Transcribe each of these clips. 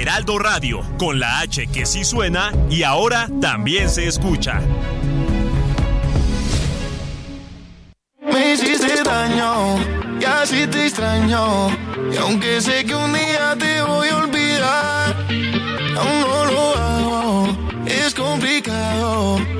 Heraldo Radio, con la H que sí suena y ahora también se escucha. Me hiciste daño y así te extraño. Y aunque sé que un día te voy a olvidar, aún no lo hago. Es complicado.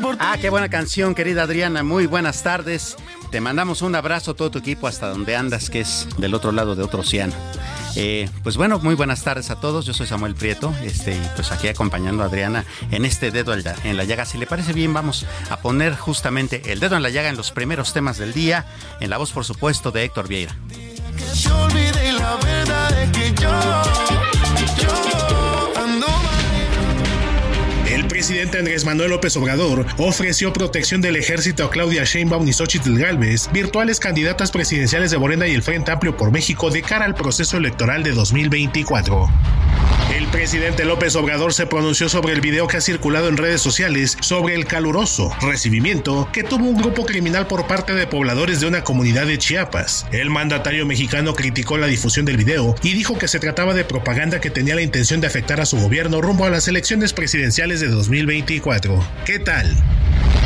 por ti. Ah, qué buena canción, querida Adriana. Muy buenas tardes. Te mandamos un abrazo a todo tu equipo hasta donde andas, que es del otro lado de otro océano. Eh, pues bueno, muy buenas tardes a todos. Yo soy Samuel Prieto, este, y pues aquí acompañando a Adriana en este dedo en la, en la llaga. Si le parece bien, vamos a poner justamente el dedo en la llaga en los primeros temas del día, en la voz, por supuesto, de Héctor Vieira. Que se olvide la verdad de que yo presidente Andrés Manuel López Obrador ofreció protección del ejército a Claudia Sheinbaum y Xochitl Galvez, virtuales candidatas presidenciales de Morena y el Frente Amplio por México de cara al proceso electoral de 2024. El presidente López Obrador se pronunció sobre el video que ha circulado en redes sociales sobre el caluroso recibimiento que tuvo un grupo criminal por parte de pobladores de una comunidad de Chiapas. El mandatario mexicano criticó la difusión del video y dijo que se trataba de propaganda que tenía la intención de afectar a su gobierno rumbo a las elecciones presidenciales de 2024. ¿Qué tal?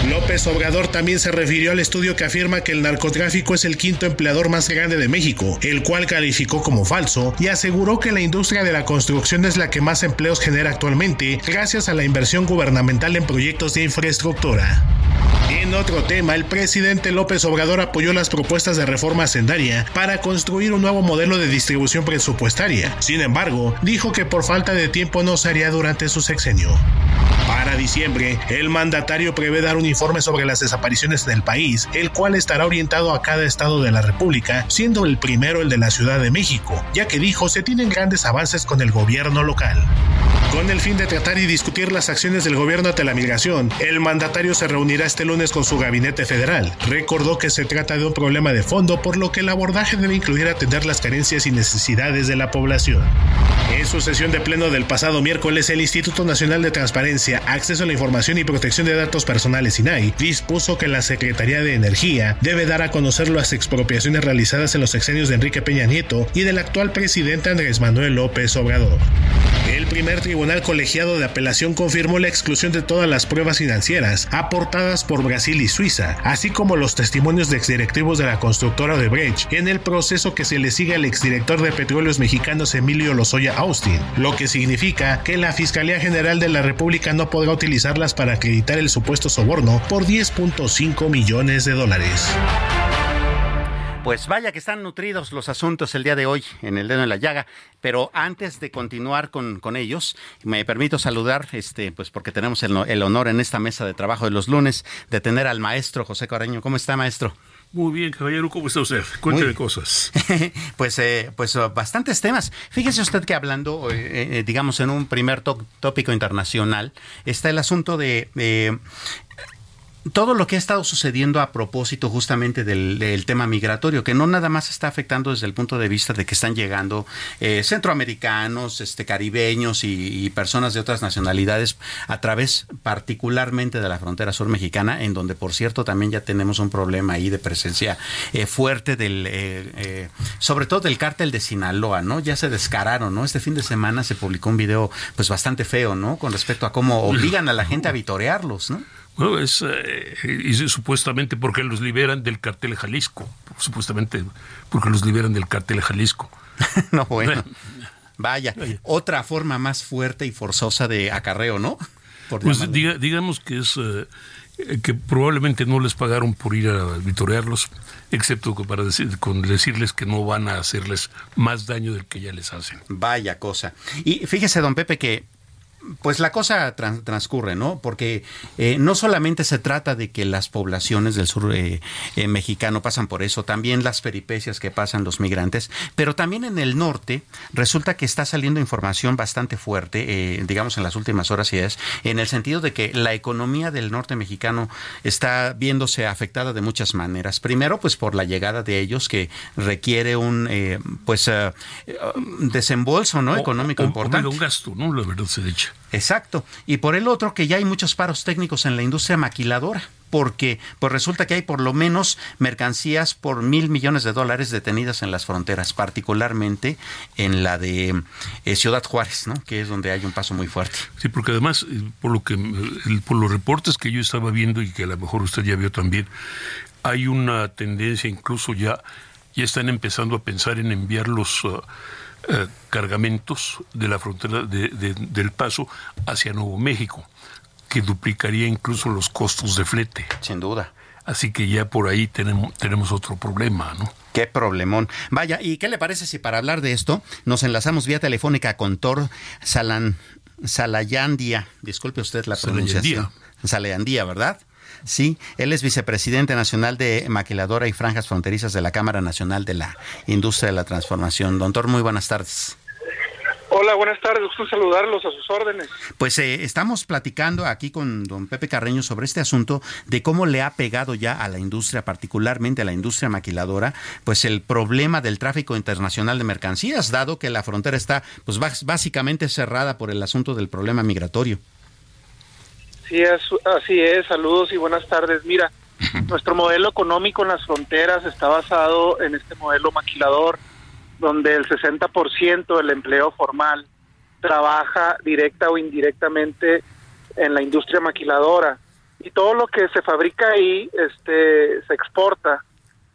López Obrador también se refirió al estudio que afirma que el narcotráfico es el quinto empleador más grande de México, el cual calificó como falso y aseguró que la industria de la construcción es la que más empleos genera actualmente gracias a la inversión gubernamental en proyectos de infraestructura. En otro tema, el presidente López Obrador apoyó las propuestas de reforma hacendaria para construir un nuevo modelo de distribución presupuestaria. Sin embargo, dijo que por falta de tiempo no se haría durante su sexenio. Para diciembre, el mandatario prevé dar un informe sobre las desapariciones del país, el cual estará orientado a cada estado de la República, siendo el primero el de la Ciudad de México, ya que dijo se tienen grandes avances con el gobierno local. Con el fin de tratar y discutir las acciones del gobierno ante la migración, el mandatario se reunirá este lunes con su gabinete federal. Recordó que se trata de un problema de fondo, por lo que el abordaje debe incluir atender las carencias y necesidades de la población. En su sesión de pleno del pasado miércoles, el Instituto Nacional de Transparencia, Acceso a la Información y Protección de Datos Personales, Dispuso que la Secretaría de Energía debe dar a conocer las expropiaciones realizadas en los sexenios de Enrique Peña Nieto y del actual presidente Andrés Manuel López Obrador. El primer tribunal colegiado de apelación confirmó la exclusión de todas las pruebas financieras aportadas por Brasil y Suiza, así como los testimonios de exdirectivos de la constructora Odebrecht en el proceso que se le sigue al exdirector de Petróleos Mexicanos Emilio Lozoya Austin, lo que significa que la Fiscalía General de la República no podrá utilizarlas para acreditar el supuesto soborno por 10.5 millones de dólares. Pues vaya que están nutridos los asuntos el día de hoy en el dedo en la llaga, pero antes de continuar con, con ellos, me permito saludar, este, pues porque tenemos el, el, honor en esta mesa de trabajo de los lunes de tener al maestro José Coreño. ¿Cómo está, maestro? Muy bien, caballero, ¿cómo está usted? Cuénteme cosas. pues, eh, pues bastantes temas. Fíjese usted que hablando, eh, eh, digamos, en un primer tópico internacional, está el asunto de todo lo que ha estado sucediendo a propósito justamente del, tema migratorio, que no nada más está afectando desde el punto de vista de que están llegando eh, centroamericanos, este, caribeños y, personas de otras nacionalidades a través particularmente de la frontera sur mexicana, en donde por cierto también ya tenemos un problema ahí de presencia eh, fuerte del, eh, sobre todo del cártel de Sinaloa, ¿no? Ya se descararon, ¿no? Este fin de semana se publicó un video pues bastante feo, ¿no? Con respecto a cómo obligan a la gente a vitorearlos, ¿no? Bueno, es eh, supuestamente porque los liberan del cartel Jalisco, supuestamente porque los liberan del cartel Jalisco. no, bueno. Vaya, otra forma más fuerte y forzosa de acarreo, ¿no? pues digamos que es eh, que probablemente no les pagaron por ir a vitorearlos, excepto para decir, con decirles que no van a hacerles más daño del que ya les hacen. Vaya cosa. Y fíjese, don Pepe, que pues la cosa transcurre, ¿no? Porque eh, no solamente se trata de que las poblaciones del sur eh, eh, mexicano pasan por eso, también las peripecias que pasan los migrantes, pero también en el norte resulta que está saliendo información bastante fuerte, digamos en las últimas horas y es, en el sentido de que la economía del norte mexicano está viéndose afectada de muchas maneras. Primero, pues por la llegada de ellos que requiere un, pues, desembolso, ¿no? Económico importante. un gasto, ¿no? La verdad se. Exacto. Y por el otro, que ya hay muchos paros técnicos en la industria maquiladora porque pues resulta que hay por lo menos mercancías por mil millones de dólares detenidas en las fronteras, particularmente en la de eh, Ciudad Juárez, ¿no? que es donde hay un paso muy fuerte. Sí, porque además, eh, por lo que por los reportes que yo estaba viendo y que a lo mejor usted ya vio también, hay una tendencia, incluso ya, ya están empezando a pensar en enviar los uh, eh, cargamentos de la frontera de, del Paso hacia Nuevo México, que duplicaría incluso los costos de flete. Sin duda. Así que ya por ahí tenemos, tenemos otro problema, ¿no? Qué problemón. Vaya, ¿y qué le parece si para hablar de esto nos enlazamos vía telefónica con Thor Salan, Salayandia? Disculpe usted la pronunciación. Salayandía, ¿verdad? Sí, él es vicepresidente nacional de Maquiladora y Franjas Fronterizas de la Cámara Nacional de la Industria de la Transformación. Doctor, muy buenas tardes. Hola, buenas tardes. Gusto saludarlos a sus órdenes. Pues eh, estamos platicando aquí con don Pepe Carreño sobre este asunto de cómo le ha pegado ya a la industria, particularmente a la industria maquiladora, pues el problema del tráfico internacional de mercancías, dado que la frontera está pues básicamente cerrada por el asunto del problema migratorio. Sí, es, así es. Saludos y buenas tardes. Mira, nuestro modelo económico en las fronteras está basado en este modelo maquilador, donde el 60% del empleo formal trabaja directa o indirectamente en la industria maquiladora y todo lo que se fabrica ahí este se exporta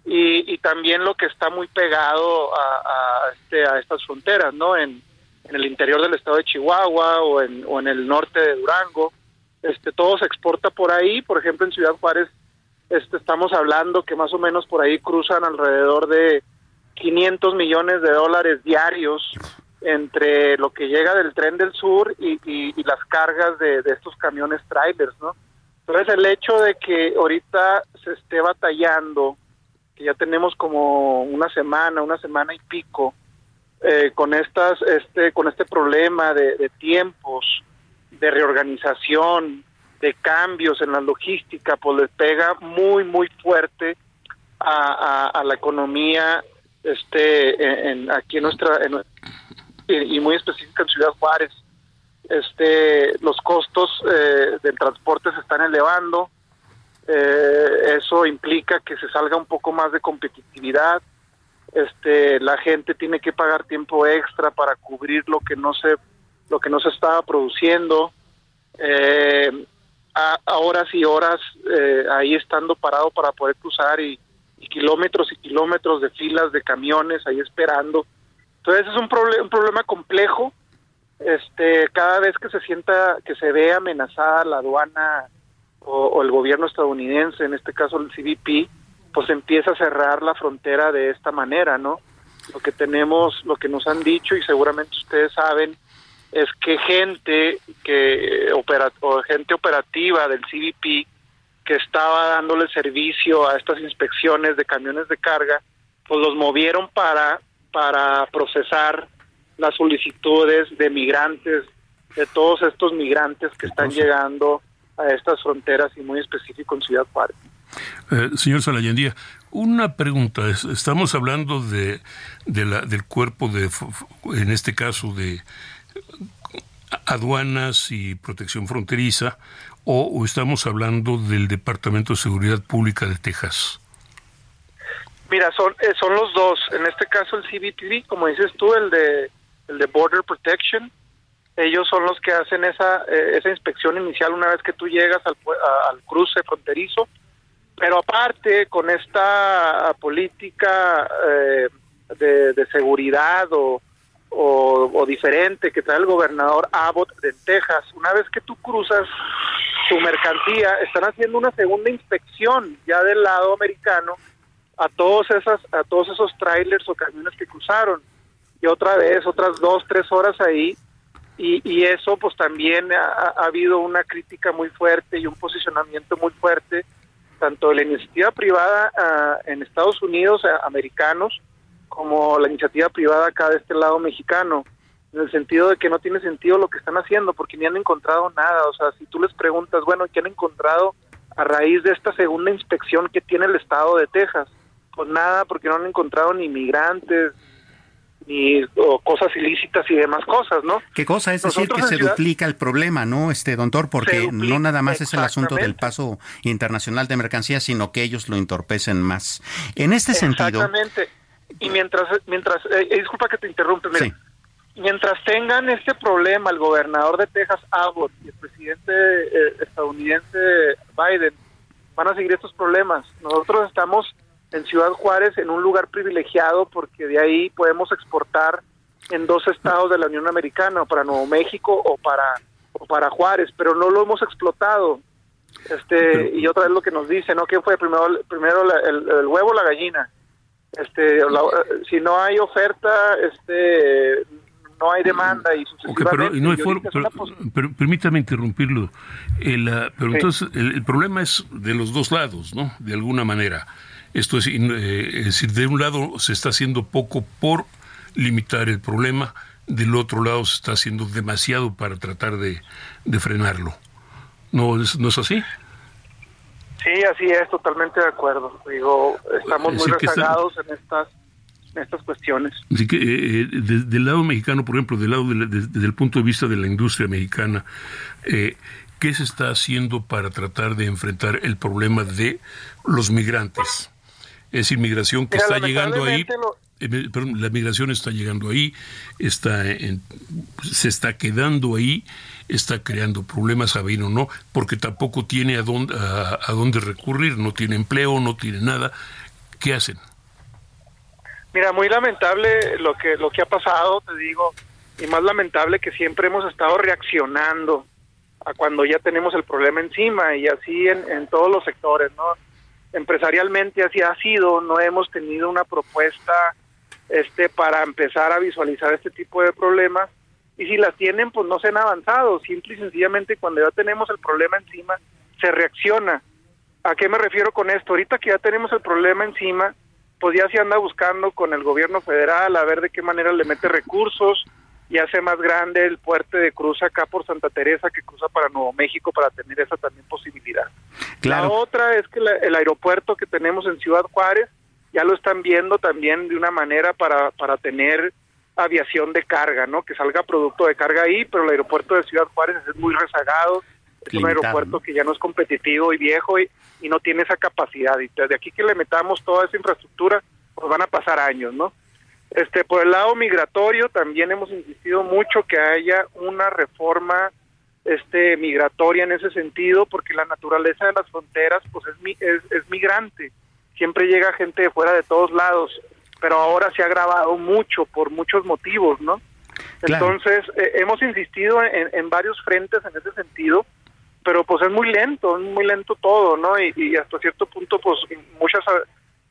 y, y también lo que está muy pegado a, a, este, a estas fronteras no en, en, el interior del estado de Chihuahua o en, o en el norte de Durango este todo se exporta por ahí, por ejemplo en Ciudad Juárez este estamos hablando que más o menos por ahí cruzan alrededor de 500 millones de dólares diarios entre lo que llega del tren del sur y, las cargas de, estos camiones trailers, ¿no? Entonces el hecho de que ahorita se esté batallando, que ya tenemos como una semana, una semana y pico, eh, con estas, este, con este problema de tiempos, de reorganización, de cambios en la logística, pues le pega muy, muy fuerte a, la economía este en, aquí en nuestra y muy específica en Ciudad Juárez. Este los costos eh, del transporte se están elevando eh, eso implica que se salga un poco más de competitividad este la gente tiene que pagar tiempo extra para cubrir lo que no se lo que no se estaba produciendo, eh, a, horas y horas eh, ahí estando parado para poder cruzar y, kilómetros y kilómetros de filas de camiones ahí esperando. Entonces es un, un problema complejo. Este, cada vez que se sienta, que se ve amenazada la aduana o, o el gobierno estadounidense, en este caso el CBP, pues empieza a cerrar la frontera de esta manera, ¿no? Lo que tenemos, lo que nos han dicho y seguramente ustedes saben, es que gente que opera, o gente operativa del CBP que estaba dándole servicio a estas inspecciones de camiones de carga, pues los movieron para para procesar las solicitudes de migrantes, de todos estos migrantes que están llegando a estas fronteras y muy específico en Ciudad Juárez. Eh, señor Salayendía, una pregunta. Estamos hablando de, de la, del cuerpo de, en este caso, de aduanas y protección fronteriza, o, estamos hablando del Departamento de Seguridad Pública de Texas. Mira, son, eh, son los dos. En este caso el CBP, como dices tú, el de, el de Border Protection, ellos son los que hacen esa, eh, esa inspección inicial una vez que tú llegas al, al cruce fronterizo. Pero aparte, con esta política eh, de, seguridad o, o, diferente que trae el gobernador Abbott de Texas, una vez que tú cruzas tu mercancía, están haciendo una segunda inspección ya del lado americano a todos esas a todos esos trailers o camiones que cruzaron. Y otra vez otras dos tres horas ahí. Y, eso pues también ha, habido una crítica muy fuerte y un posicionamiento muy fuerte tanto de la iniciativa privada ah, en Estados Unidos americanos como la iniciativa privada acá de este lado mexicano en el sentido de que no tiene sentido lo que están haciendo porque ni han encontrado nada o sea si tú les preguntas bueno qué han encontrado a raíz de esta segunda inspección que tiene el estado de Texas pues nada, porque no han encontrado ni migrantes, ni cosas ilícitas y demás cosas, ¿no? ¿Qué cosa? Es decir, que se duplica el problema, ¿no, este doctor? Porque no nada más es el asunto del paso internacional de mercancías, sino que ellos lo entorpecen más. En este sentido... Exactamente. Y mientras, mientras eh, eh, disculpa que te interrumpe, mientras tengan este problema el gobernador de Texas, Abbott, y el presidente eh, estadounidense Biden, van a seguir estos problemas. Nosotros estamos en Ciudad Juárez en un lugar privilegiado porque de ahí podemos exportar en dos estados de la Unión Americana, para Nuevo México o para o para Juárez, pero no lo hemos explotado. Este y otra vez lo que nos dice, ¿no? ¿Qué fue primero primero el, huevo o la gallina? Este si no hay oferta, este no hay demanda y pero, no hay pero, permítame interrumpirlo. El, ah, pero entonces el, problema es de los dos lados, ¿no? De alguna manera. Esto es, eh, es decir, de un lado se está haciendo poco por limitar el problema, del otro lado se está haciendo demasiado para tratar de, frenarlo. ¿No es, ¿No es así? Sí, así es, totalmente de acuerdo. Digo, estamos muy rezagados en estas en estas cuestiones. Así que eh, eh, del lado mexicano, por ejemplo, del lado desde el punto de vista de la industria mexicana, ¿qué se está haciendo para tratar de enfrentar el problema de los migrantes? Es inmigración que está llegando ahí. Eh, la migración está llegando ahí, está se está quedando ahí, está creando problemas, a bien o no, porque tampoco tiene a dónde, a, dónde recurrir, no tiene empleo, no tiene nada. ¿Qué hacen? Mira, muy lamentable lo que lo que ha pasado, te digo, y más lamentable que siempre hemos estado reaccionando a cuando ya tenemos el problema encima y así en, en todos los sectores, ¿no? empresarialmente así ha sido, no hemos tenido una propuesta este para empezar a visualizar este tipo de problemas y si las tienen pues no se han avanzado, simple y sencillamente cuando ya tenemos el problema encima se reacciona. ¿A qué me refiero con esto? Ahorita que ya tenemos el problema encima, pues ya se anda buscando con el gobierno federal a ver de qué manera le mete recursos, y hace más grande el puente de cruz acá por Santa Teresa que cruza para Nuevo México para tener esa también posibilidad. La otra es que el aeropuerto que tenemos en Ciudad Juárez ya lo están viendo también de una manera para, para tener aviación de carga, ¿no? Que salga producto de carga ahí, pero el aeropuerto de Ciudad Juárez es muy rezagado, es un aeropuerto que ya no es competitivo y viejo y, y no tiene esa capacidad. Y desde aquí que le metamos toda esa infraestructura, pues van a pasar años, ¿no? Este, por el lado migratorio también hemos insistido mucho que haya una reforma este migratoria en ese sentido porque la naturaleza de las fronteras pues es, es, es migrante siempre llega gente de fuera de todos lados pero ahora se ha agravado mucho por muchos motivos no entonces eh, hemos insistido en, en, varios frentes en ese sentido pero pues es muy lento es muy lento todo no y, y hasta cierto punto pues muchas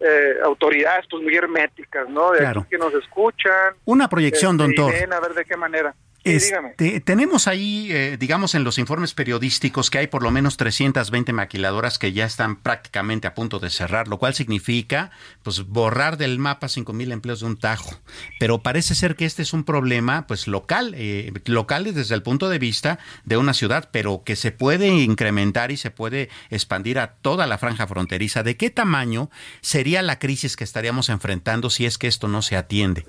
eh, autoridades pues muy herméticas, ¿no? De que nos escuchan. Una proyección, don este, doctor. a ver de qué manera. Este, tenemos ahí, eh, digamos, en los informes periodísticos que hay por lo menos 320 maquiladoras que ya están prácticamente a punto de cerrar, lo cual significa pues borrar del mapa 5.000 empleos de un tajo. Pero parece ser que este es un problema pues local, eh, local desde el punto de vista de una ciudad, pero que se puede incrementar y se puede expandir a toda la franja fronteriza. ¿De qué tamaño sería la crisis que estaríamos enfrentando si es que esto no se atiende?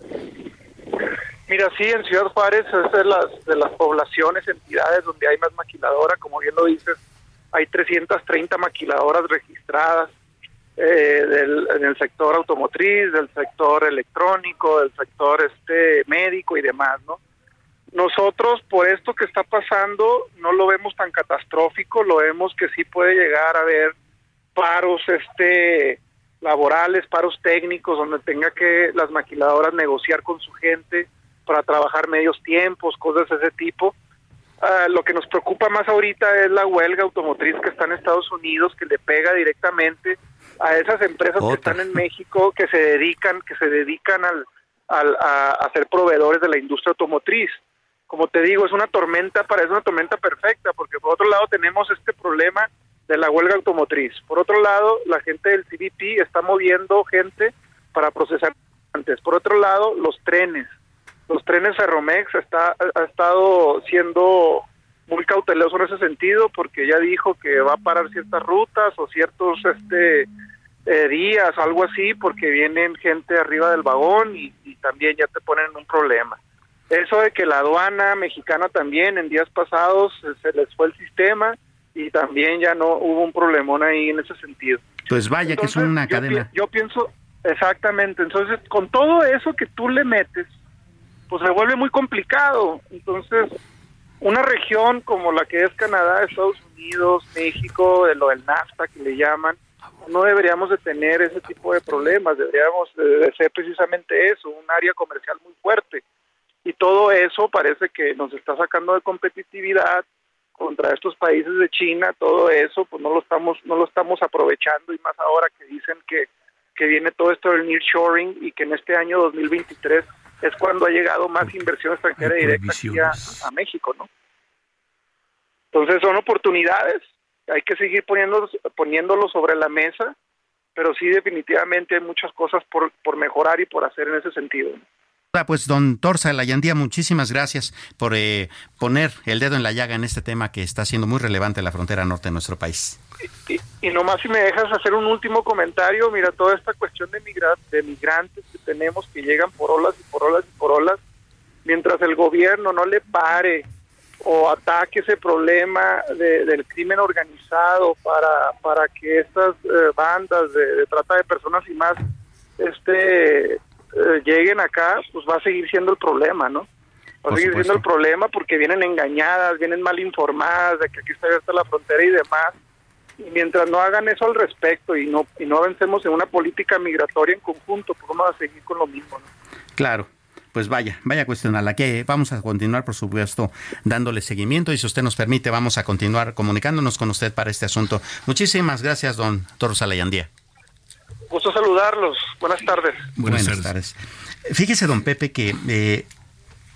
Mira, sí, en Ciudad Juárez es de las, de las poblaciones, entidades donde hay más maquiladora, como bien lo dices, hay 330 maquiladoras registradas eh, en el sector automotriz, del sector electrónico, del sector este médico y demás, ¿no? Nosotros, por esto que está pasando, no lo vemos tan catastrófico, lo vemos que sí puede llegar a haber paros este laborales, paros técnicos, donde tenga que las maquiladoras negociar con su gente, para trabajar medios tiempos, cosas de ese tipo. Ah, lo que nos preocupa más ahorita es la huelga automotriz que está en Estados Unidos, que le pega directamente a esas empresas que están en México, que se dedican, que se dedican al, al a, ser proveedores de la industria automotriz. Como te digo, es una tormenta, parece una tormenta perfecta, porque por otro lado tenemos este problema de la huelga automotriz. Por otro lado, la gente del CBP está moviendo gente para procesar antes. Por otro lado, los trenes los trenes Ferromex está, ha estado siendo muy cauteloso en ese sentido porque ya dijo que va a parar ciertas rutas o ciertos este eh, días o algo así porque vienen gente arriba del vagón y, también ya te ponen un problema. Eso de que la aduana mexicana también en días pasados se, les fue el sistema y también ya no hubo un problemón ahí en ese sentido. Pues vaya que es una cadena. yo pienso exactamente, entonces con todo eso que tú le metes pues se vuelve muy complicado. Entonces, una región como la que es Canadá, Estados Unidos, México, de lo del NAFTA que le llaman, no deberíamos de tener ese tipo de problemas, deberíamos de, ser precisamente eso, un área comercial muy fuerte. Y todo eso parece que nos está sacando de competitividad contra estos países de China, todo eso pues no lo estamos no lo estamos aprovechando y más ahora que dicen que que viene todo esto del nearshoring y que en este año 2023 es cuando ha llegado más inversión extranjera directa aquí a, México, ¿no? Entonces son oportunidades, hay que seguir poniéndolo, poniéndolo sobre la mesa, pero sí definitivamente hay muchas cosas por, por mejorar y por hacer en ese sentido. Pues don Torza Layandía, muchísimas gracias por eh, poner el dedo en la llaga en este tema que está siendo muy relevante en la frontera norte de nuestro país. Y, y, nomás si me dejas hacer un último comentario, mira, toda esta cuestión de, de migrantes que tenemos que llegan por olas y por olas y por olas, mientras el gobierno no le pare o ataque ese problema del crimen organizado para, para que estas eh, bandas de, de, trata de personas y más este eh, lleguen acá, pues va a seguir siendo el problema, ¿no? Va a seguir siendo el problema porque vienen engañadas, vienen mal informadas de que aquí está abierta la frontera y demás. Y mientras no hagan eso al respecto y no y no avancemos en una política migratoria en conjunto, pues vamos a seguir con lo mismo, ¿no? Claro pues vaya, vaya a la que vamos a continuar, por supuesto, dándole seguimiento y si usted nos permite, vamos a continuar comunicándonos con usted para este asunto. Muchísimas gracias, don Toro Salayandía. Gusto saludarlos. Buenas tardes. Buenas, tardes. Fíjese, don Pepe, que eh,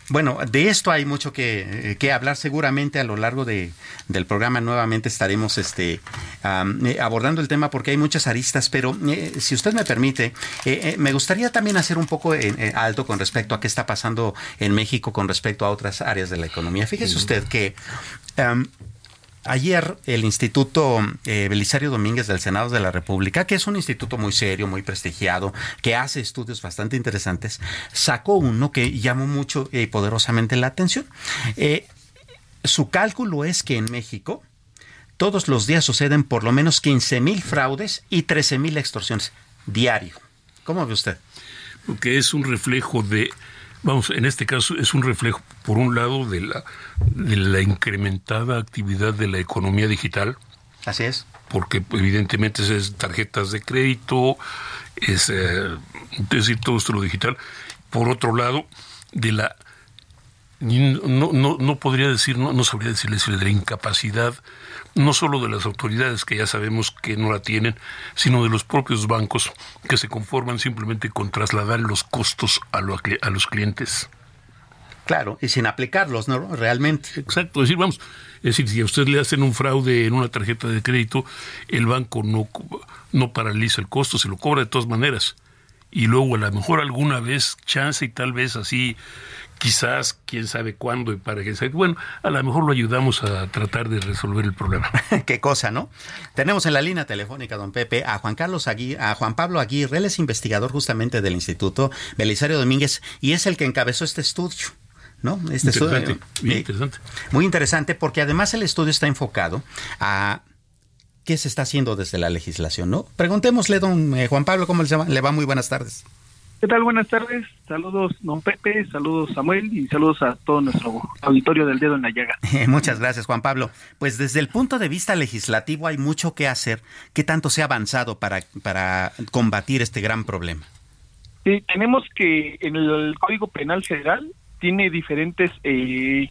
bueno, de esto hay mucho que, que, hablar. Seguramente a lo largo de, del programa nuevamente estaremos este, eh, abordando el tema porque hay muchas aristas, pero eh, si usted me permite, me gustaría también hacer un poco alto con respecto a qué está pasando en México con respecto a otras áreas de la economía. Fíjese usted que Ayer el Instituto eh, Belisario Domínguez del Senado de la República, que es un instituto muy serio, muy prestigiado, que hace estudios bastante interesantes, sacó uno que llamó mucho y poderosamente la atención. Eh, su cálculo es que en México todos los días suceden por lo menos 15 mil fraudes y 13 mil extorsiones diario. ¿Cómo ve usted? Porque es un reflejo de vamos, en este caso es un reflejo, por un lado, de la, de la incrementada actividad de la economía digital. Así es. Porque evidentemente es tarjetas de crédito, es, eh, decir, todo esto lo digital. Por otro lado, de la no, no, no podría decir, no, no sabría decirle de la incapacidad no solo de las autoridades que ya sabemos que no la tienen, sino de los propios bancos que se conforman simplemente con trasladar los costos a, a los clientes. Claro, y sin aplicarlos, ¿no? Realmente. Exacto, es decir, vamos, es decir, si a usted le hacen un fraude en una tarjeta de crédito, el banco no, no paraliza el costo, se lo cobra de todas maneras. Y luego a lo mejor alguna vez, chance y tal vez así, quizás, quién sabe cuándo y para qué sabe. Bueno, a lo mejor lo ayudamos a tratar de resolver el problema. qué cosa, ¿no? Tenemos en la línea telefónica, don Pepe, a Juan Carlos Aguirre, a Juan Pablo Aguirre, él es investigador justamente del Instituto Belisario Domínguez y es el que encabezó este estudio. ¿No? Este interesante, estudio, muy eh, interesante. Muy interesante porque además el estudio está enfocado a qué se está haciendo desde la legislación, ¿no? Preguntémosle, don eh, Juan Pablo, ¿cómo le va? le va? Muy buenas tardes. ¿Qué tal? Buenas tardes. Saludos, don Pepe, saludos, Samuel, y saludos a todo nuestro auditorio del dedo en la llaga. Muchas gracias, Juan Pablo. Pues desde el punto de vista legislativo hay mucho que hacer. ¿Qué tanto se ha avanzado para, para combatir este gran problema? Sí, tenemos que en el Código Penal Federal tiene diferentes eh,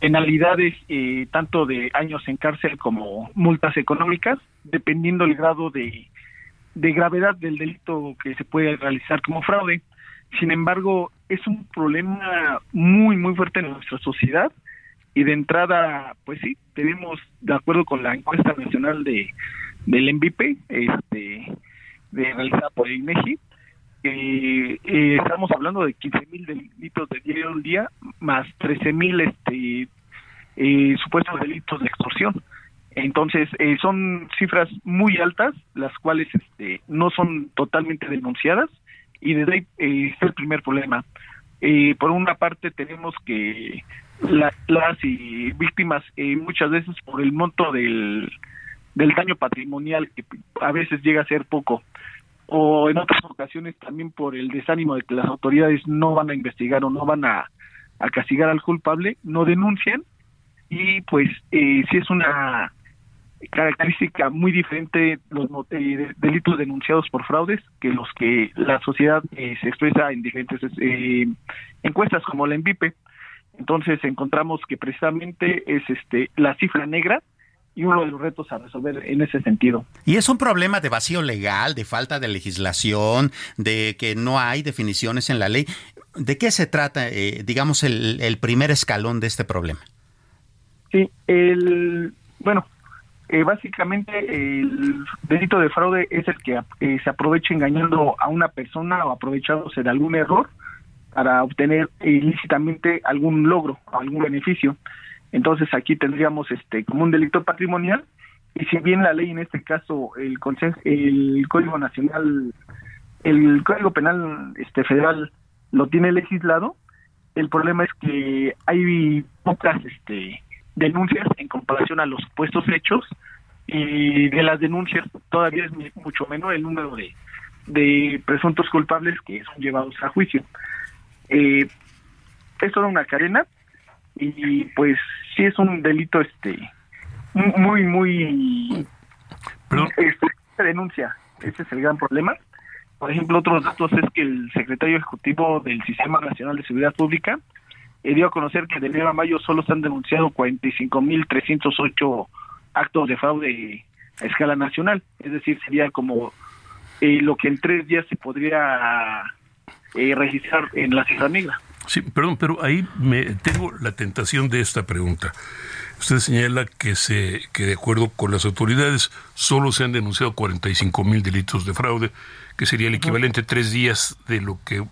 penalidades, eh, tanto de años en cárcel como multas económicas, dependiendo el grado de, de gravedad del delito que se puede realizar como fraude. Sin embargo, es un problema muy, muy fuerte en nuestra sociedad y de entrada, pues sí, tenemos, de acuerdo con la encuesta nacional de del MVP, este, de, realizada por el INEGI, eh, estamos hablando de 15 mil delitos de diario al día, más 13 mil este, eh, supuestos delitos de extorsión. Entonces, eh, son cifras muy altas, las cuales este, no son totalmente denunciadas, y desde ahí eh, está el primer problema. Por una parte, tenemos que la- las y víctimas, muchas veces por el monto del, del daño patrimonial, que a veces llega a ser poco, o en otras ocasiones también por el desánimo de que las autoridades no van a investigar o no van a, a castigar al culpable, no denuncian, y pues eh, sí es una característica muy diferente los eh, de- delitos denunciados por fraudes que los que la sociedad eh, se expresa en diferentes eh, encuestas como la ENVIPE. Entonces encontramos que precisamente es este la cifra negra y uno de los retos a resolver en ese sentido. Y es un problema de vacío legal, de falta de legislación, de que no hay definiciones en la ley. ¿De qué se trata, eh, digamos, el, el primer escalón de este problema? Sí, el bueno, eh, básicamente el delito de fraude es el que eh, se aprovecha engañando a una persona o aprovechándose de algún error para obtener ilícitamente algún logro, algún beneficio. Entonces aquí tendríamos este como un delito patrimonial y si bien la ley en este caso el Consejo, el Código Nacional, el Código Penal este federal lo tiene legislado, el problema es que hay pocas este denuncias en comparación a los supuestos hechos y de las denuncias todavía es mucho menor el número de, de presuntos culpables que son llevados a juicio. Eh, es toda una cadena y pues sí es un delito este muy muy este, se denuncia. Ese es el gran problema. Por ejemplo otros datos es que el secretario ejecutivo del sistema nacional de seguridad pública eh, dio a conocer que de enero a mayo solo se han denunciado 45.308 actos de fraude a escala nacional. Es decir sería como eh, lo que en tres días se podría eh, registrar en la cifra negra Sí, perdón, pero ahí me tengo la tentación de esta pregunta. Usted señala que se que de acuerdo con las autoridades solo se han denunciado 45 mil delitos de fraude, que sería el equivalente a tres días de lo que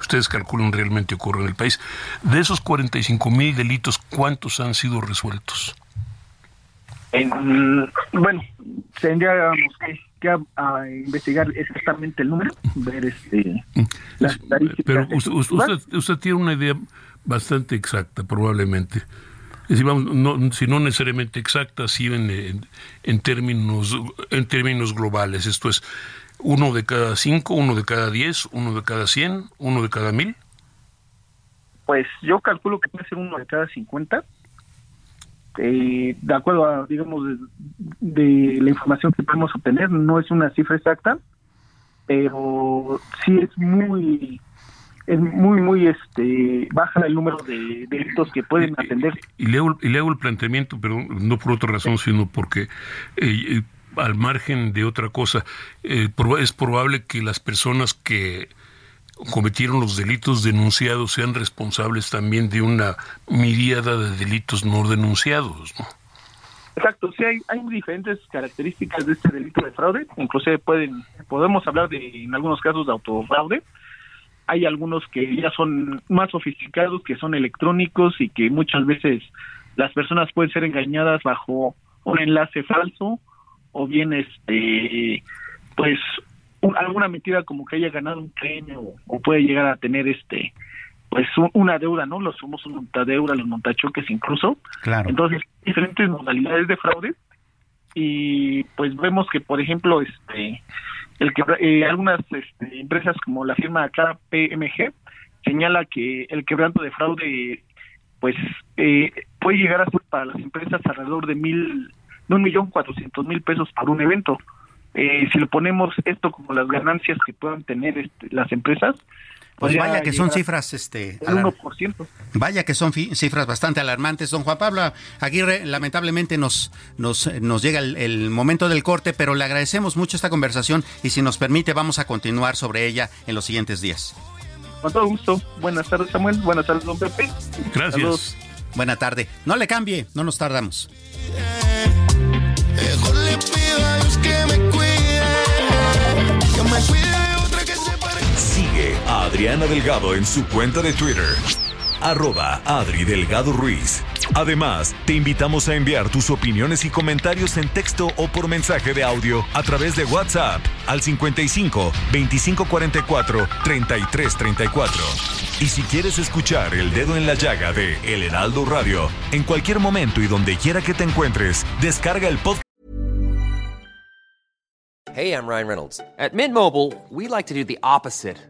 ustedes calculan realmente ocurre en el país. De esos 45 mil delitos, ¿cuántos han sido resueltos? En- bueno, tendríamos que, que a, a investigar exactamente el número, ver este las Pero usted, usted, usted tiene una idea bastante exacta, probablemente. Es decir, vamos, no, si no necesariamente exacta, sí en, en, en términos en términos globales. Esto es uno de cada cinco, uno de cada diez, uno de cada cien, uno de cada mil. Pues yo calculo que puede ser uno de cada 50. Eh, de acuerdo a, digamos, de, de la información que podemos obtener, no es una cifra exacta, pero sí es muy es muy muy este baja el número de delitos que pueden atender. Y le hago, y le hago el planteamiento, pero no por otra razón, sino porque eh, eh, al margen de otra cosa, eh, es probable que las personas que cometieron los delitos denunciados sean responsables también de una miríada de delitos no denunciados, ¿no? Exacto, sí hay, hay diferentes características de este delito de fraude, inclusive pueden podemos hablar de en algunos casos de autofraude. Hay algunos que ya son más sofisticados, que son electrónicos y que muchas veces las personas pueden ser engañadas bajo un enlace falso o bien este pues alguna mentira como que haya ganado un premio o, puede llegar a tener este pues una deuda, ¿no? Los somos un montadeuda, los montachoques incluso. Claro. Entonces, diferentes modalidades de fraude y pues vemos que por ejemplo este el que eh, algunas este, empresas como la firma KPMG señala que el quebranto de fraude pues eh, puede llegar a ser para las empresas alrededor de mil de un millón cuatrocientos mil pesos por un evento eh, si lo ponemos esto como las ganancias que puedan tener este, las empresas pues vaya que son cifras, este, el 1%. Vaya que son cifras bastante alarmantes. Don Juan Pablo Aguirre, lamentablemente nos, nos, nos llega el, momento del corte, pero le agradecemos mucho esta conversación y si nos permite vamos a continuar sobre ella en los siguientes días. Con todo gusto. Buenas tardes, Samuel. Buenas tardes, don Pepe. Gracias. Buena tarde. No le cambie, no nos tardamos. A Adriana Delgado en su cuenta de Twitter. Arroba Adri Delgado Ruiz. Además, te invitamos a enviar tus opiniones y comentarios en texto o por mensaje de audio a través de WhatsApp al 55 2544 3334. Y si quieres escuchar El Dedo en la Llaga de El Heraldo Radio, en cualquier momento y donde quiera que te encuentres, descarga el podcast. Hey, I'm Ryan Reynolds. At Mint Mobile, we like to do the opposite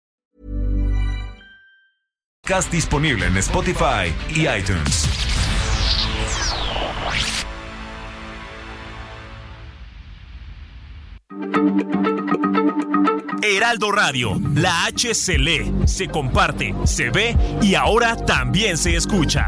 Cast disponible en Spotify y iTunes. Heraldo Radio, la H se lee, se comparte, se ve y ahora también se escucha.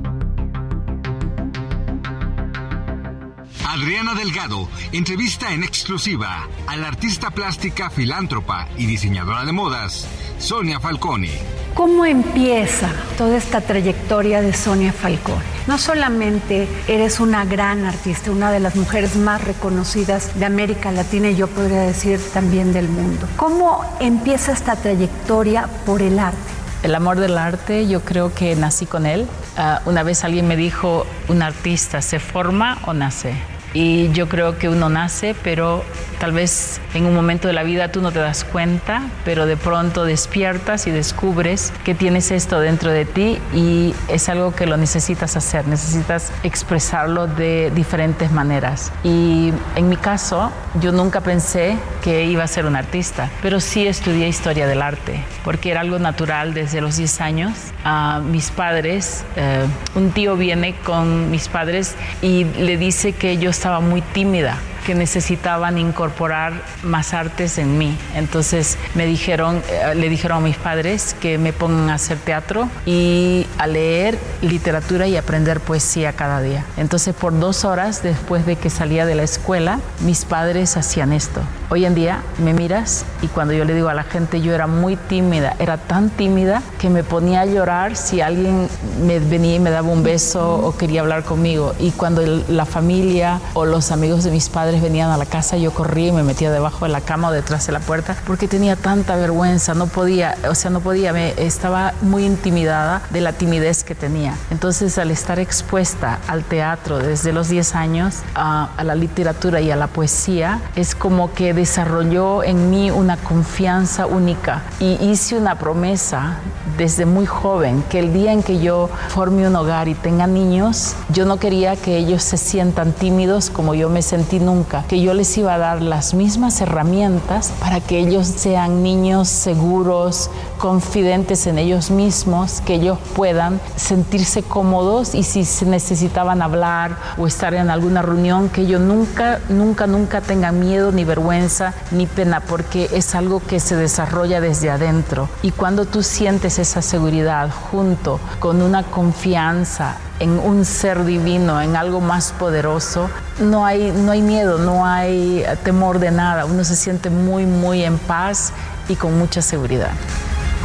Adriana Delgado entrevista en exclusiva a la artista plástica, filántropa y diseñadora de modas, Sonia Falcone. ¿Cómo empieza toda esta trayectoria de Sonia Falcone? No solamente eres una gran artista, una de las mujeres más reconocidas de América Latina y yo podría decir también del mundo. ¿Cómo empieza esta trayectoria por el arte? El amor del arte, yo creo que nací con él. Uh, una vez alguien me dijo, un artista se forma o nace. Y yo creo que uno nace, pero tal vez en un momento de la vida tú no te das cuenta, pero de pronto despiertas y descubres que tienes esto dentro de ti y es algo que lo necesitas hacer, necesitas expresarlo de diferentes maneras. Y en mi caso, yo nunca pensé que iba a ser un artista, pero sí estudié historia del arte, porque era algo natural desde los 10 años. A mis padres, eh, un tío viene con mis padres y le dice que yo estaba muy tímida que necesitaban incorporar más artes en mí. Entonces me dijeron, eh, le dijeron a mis padres que me pongan a hacer teatro y a leer literatura y aprender poesía cada día. Entonces por dos horas después de que salía de la escuela, mis padres hacían esto. Hoy en día me miras y cuando yo le digo a la gente yo era muy tímida, era tan tímida que me ponía a llorar si alguien me venía y me daba un beso o quería hablar conmigo. Y cuando la familia o los amigos de mis padres padres venían a la casa, yo corría y me metía debajo de la cama o detrás de la puerta porque tenía tanta vergüenza, no podía, o sea, no podía, me, estaba muy intimidada de la timidez que tenía. Entonces, al estar expuesta al teatro desde los 10 años, a, a la literatura y a la poesía, es como que desarrolló en mí una confianza única y hice una promesa desde muy joven que el día en que yo forme un hogar y tenga niños, yo no quería que ellos se sientan tímidos como yo me sentí nunca, que yo les iba a dar las mismas herramientas para que ellos sean niños seguros, confidentes en ellos mismos, que ellos puedan sentirse cómodos y si necesitaban hablar o estar en alguna reunión, que ellos nunca, nunca, nunca tengan miedo ni vergüenza ni pena, porque es algo que se desarrolla desde adentro. Y cuando tú sientes esa seguridad junto con una confianza en un ser divino, en algo más poderoso, no hay, no hay miedo, no hay temor de nada. Uno se siente muy, muy en paz y con mucha seguridad.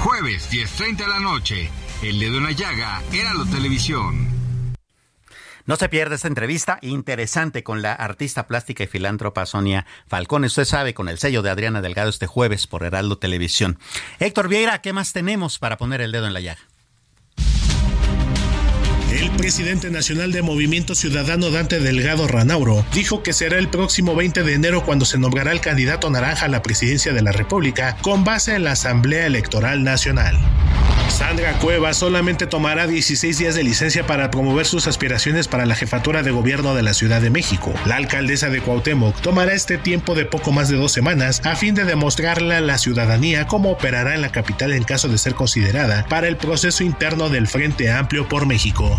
Jueves 10.30 de la noche, El Dedo en la Llaga, Heraldo Televisión. No se pierda esta entrevista interesante con la artista plástica y filántropa Sonia Falcón. Usted sabe, con el sello de Adriana Delgado este jueves por Heraldo Televisión. Héctor Vieira, ¿qué más tenemos para poner el dedo en la llaga? El presidente nacional de Movimiento Ciudadano Dante Delgado Ranauro dijo que será el próximo 20 de enero cuando se nombrará el candidato naranja a la presidencia de la República con base en la Asamblea Electoral Nacional. Sandra Cueva solamente tomará 16 días de licencia para promover sus aspiraciones para la jefatura de gobierno de la Ciudad de México. La alcaldesa de Cuauhtémoc tomará este tiempo de poco más de dos semanas a fin de demostrarle a la ciudadanía cómo operará en la capital en caso de ser considerada para el proceso interno del Frente Amplio por México.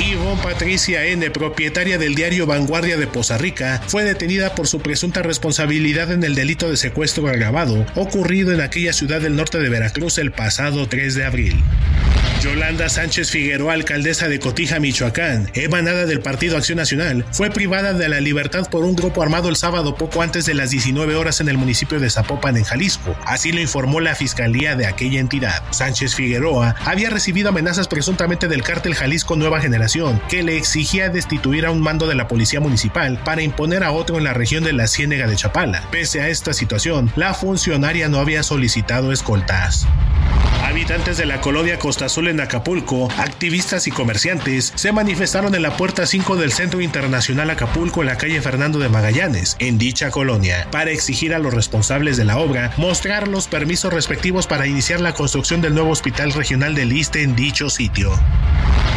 Ivonne Patricia N., propietaria del diario Vanguardia de Poza Rica, fue detenida por su presunta responsabilidad en el delito de secuestro agravado ocurrido en aquella ciudad del norte de Veracruz el pasado 3 de abril. Yolanda Sánchez Figueroa, alcaldesa de Cotija, Michoacán, emanada del Partido Acción Nacional, fue privada de la libertad por un grupo armado el sábado poco antes de las 19 horas en el municipio de Zapopan, en Jalisco. Así lo informó la fiscalía de aquella entidad. Sánchez Figueroa había recibido amenazas presuntamente del cártel Jalisco Nueva Generación, que le exigía destituir a un mando de la policía municipal para imponer a otro en la región de la Ciénega de Chapala. Pese a esta situación, la funcionaria no había solicitado escoltas. Habitantes de la colonia Costa Azul en Acapulco, activistas y comerciantes se manifestaron en la puerta 5 del Centro Internacional Acapulco en la calle Fernando de Magallanes, en dicha colonia, para exigir a los responsables de la obra mostrar los permisos respectivos para iniciar la construcción del nuevo hospital regional del Iste en dicho sitio.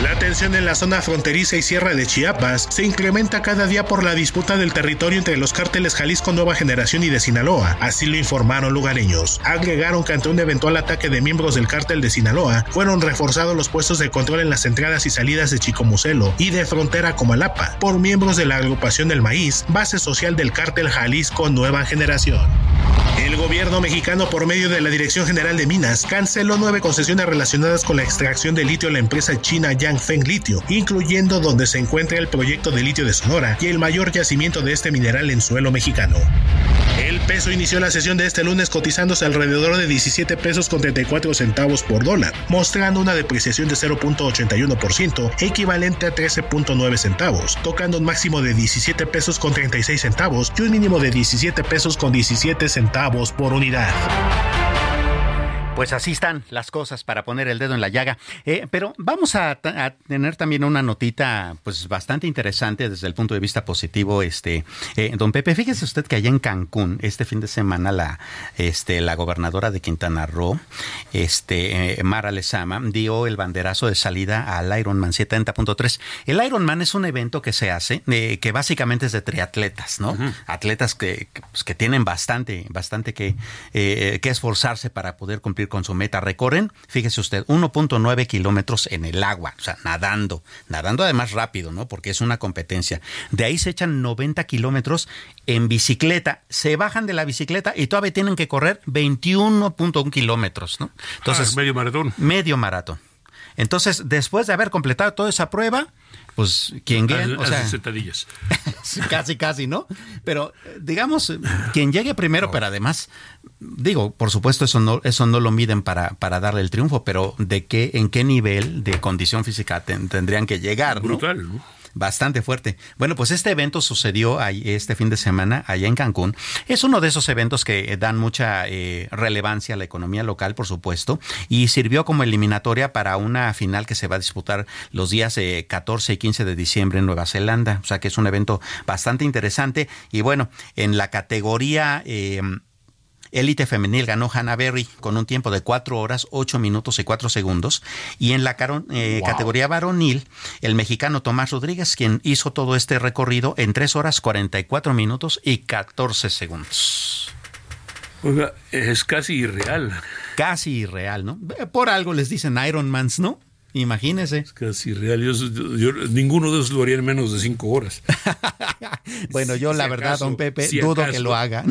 La tensión en la zona fronteriza y sierra de Chiapas se incrementa cada día por la disputa del territorio entre los cárteles Jalisco Nueva Generación y de Sinaloa, así lo informaron lugareños. Agregaron que ante un eventual ataque de miembros del cártel de Sinaloa, fueron reforzados los puestos de control en las entradas y salidas de Chicomucelo y de frontera Comalapa por miembros de la agrupación del maíz, base social del cártel Jalisco Nueva Generación. El gobierno mexicano, por medio de la Dirección General de Minas, canceló nueve concesiones relacionadas con la extracción de litio en la empresa china Yangfeng Litio, incluyendo donde se encuentra el proyecto de litio de Sonora y el mayor yacimiento de este mineral en suelo mexicano. El peso inició la sesión de este lunes cotizándose alrededor de 17 pesos con 34 centavos por dólar, mostrando una depreciación de 0.81%, equivalente a 13.9 centavos, tocando un máximo de 17 pesos con 36 centavos y un mínimo de 17 pesos con 17 centavos por unidad. Pues así están las cosas para poner el dedo en la llaga. Eh, pero vamos a, a, tener también una notita, pues bastante interesante desde el punto de vista positivo. Este, eh, don Pepe, fíjese usted que allá en Cancún este fin de semana la, este, la gobernadora de Quintana Roo, este, eh, Mara Lezama, dio el banderazo de salida al Ironman 70.3. El Ironman es un evento que se hace, eh, que básicamente es de triatletas, ¿no? Uh -huh. Atletas que, que, pues, que, tienen bastante, bastante que, que esforzarse para poder cumplir con su meta. Recorren, fíjese usted, 1.9 kilómetros en el agua, o sea, nadando, nadando además rápido, ¿no? Porque es una competencia. De ahí se echan 90 kilómetros en bicicleta, se bajan de la bicicleta y todavía tienen que correr 21.1 kilómetros, ¿no? Entonces, ah, medio maratón. Medio maratón. Entonces, después de haber completado toda esa prueba, pues quien llegue, o sea, sentadillas. casi, casi, ¿no? Pero digamos, quien llegue primero, pero además, digo, por supuesto, eso no, eso no lo miden para, para darle el triunfo, pero de qué, en qué nivel de condición física ten, tendrían que llegar. Brutal, ¿no? Bastante fuerte. Bueno, pues este evento sucedió este fin de semana allá en Cancún. Es uno de esos eventos que dan mucha eh, relevancia a la economía local, por supuesto, y sirvió como eliminatoria para una final que se va a disputar los días 14 y 15 de diciembre en Nueva Zelanda. O sea que es un evento bastante interesante. Y bueno, en la categoría... Eh, Élite femenil ganó Hannah Berry con un tiempo de 4 horas, 8 minutos y 4 segundos. Y en la eh, categoría varonil, el mexicano Tomás Rodríguez, quien hizo todo este recorrido en 3 horas, 44 minutos y 14 segundos. Oiga, es casi irreal. Casi irreal, ¿no? Por algo les dicen Ironmans, ¿no? Imagínese. Es casi real. ninguno de esos lo haría en menos de cinco horas. bueno, yo la verdad, don Pepe, dudo que lo haga.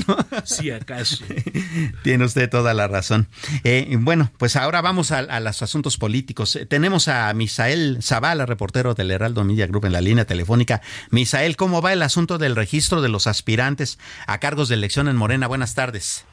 Si acaso. Tiene usted toda la razón. Eh, bueno, pues ahora vamos a, los asuntos políticos. Eh, tenemos a Misael Zavala, reportero del Heraldo Media Group en la línea telefónica. Misael, ¿cómo va el asunto del registro de los aspirantes a cargos de elección en Morena? Buenas tardes.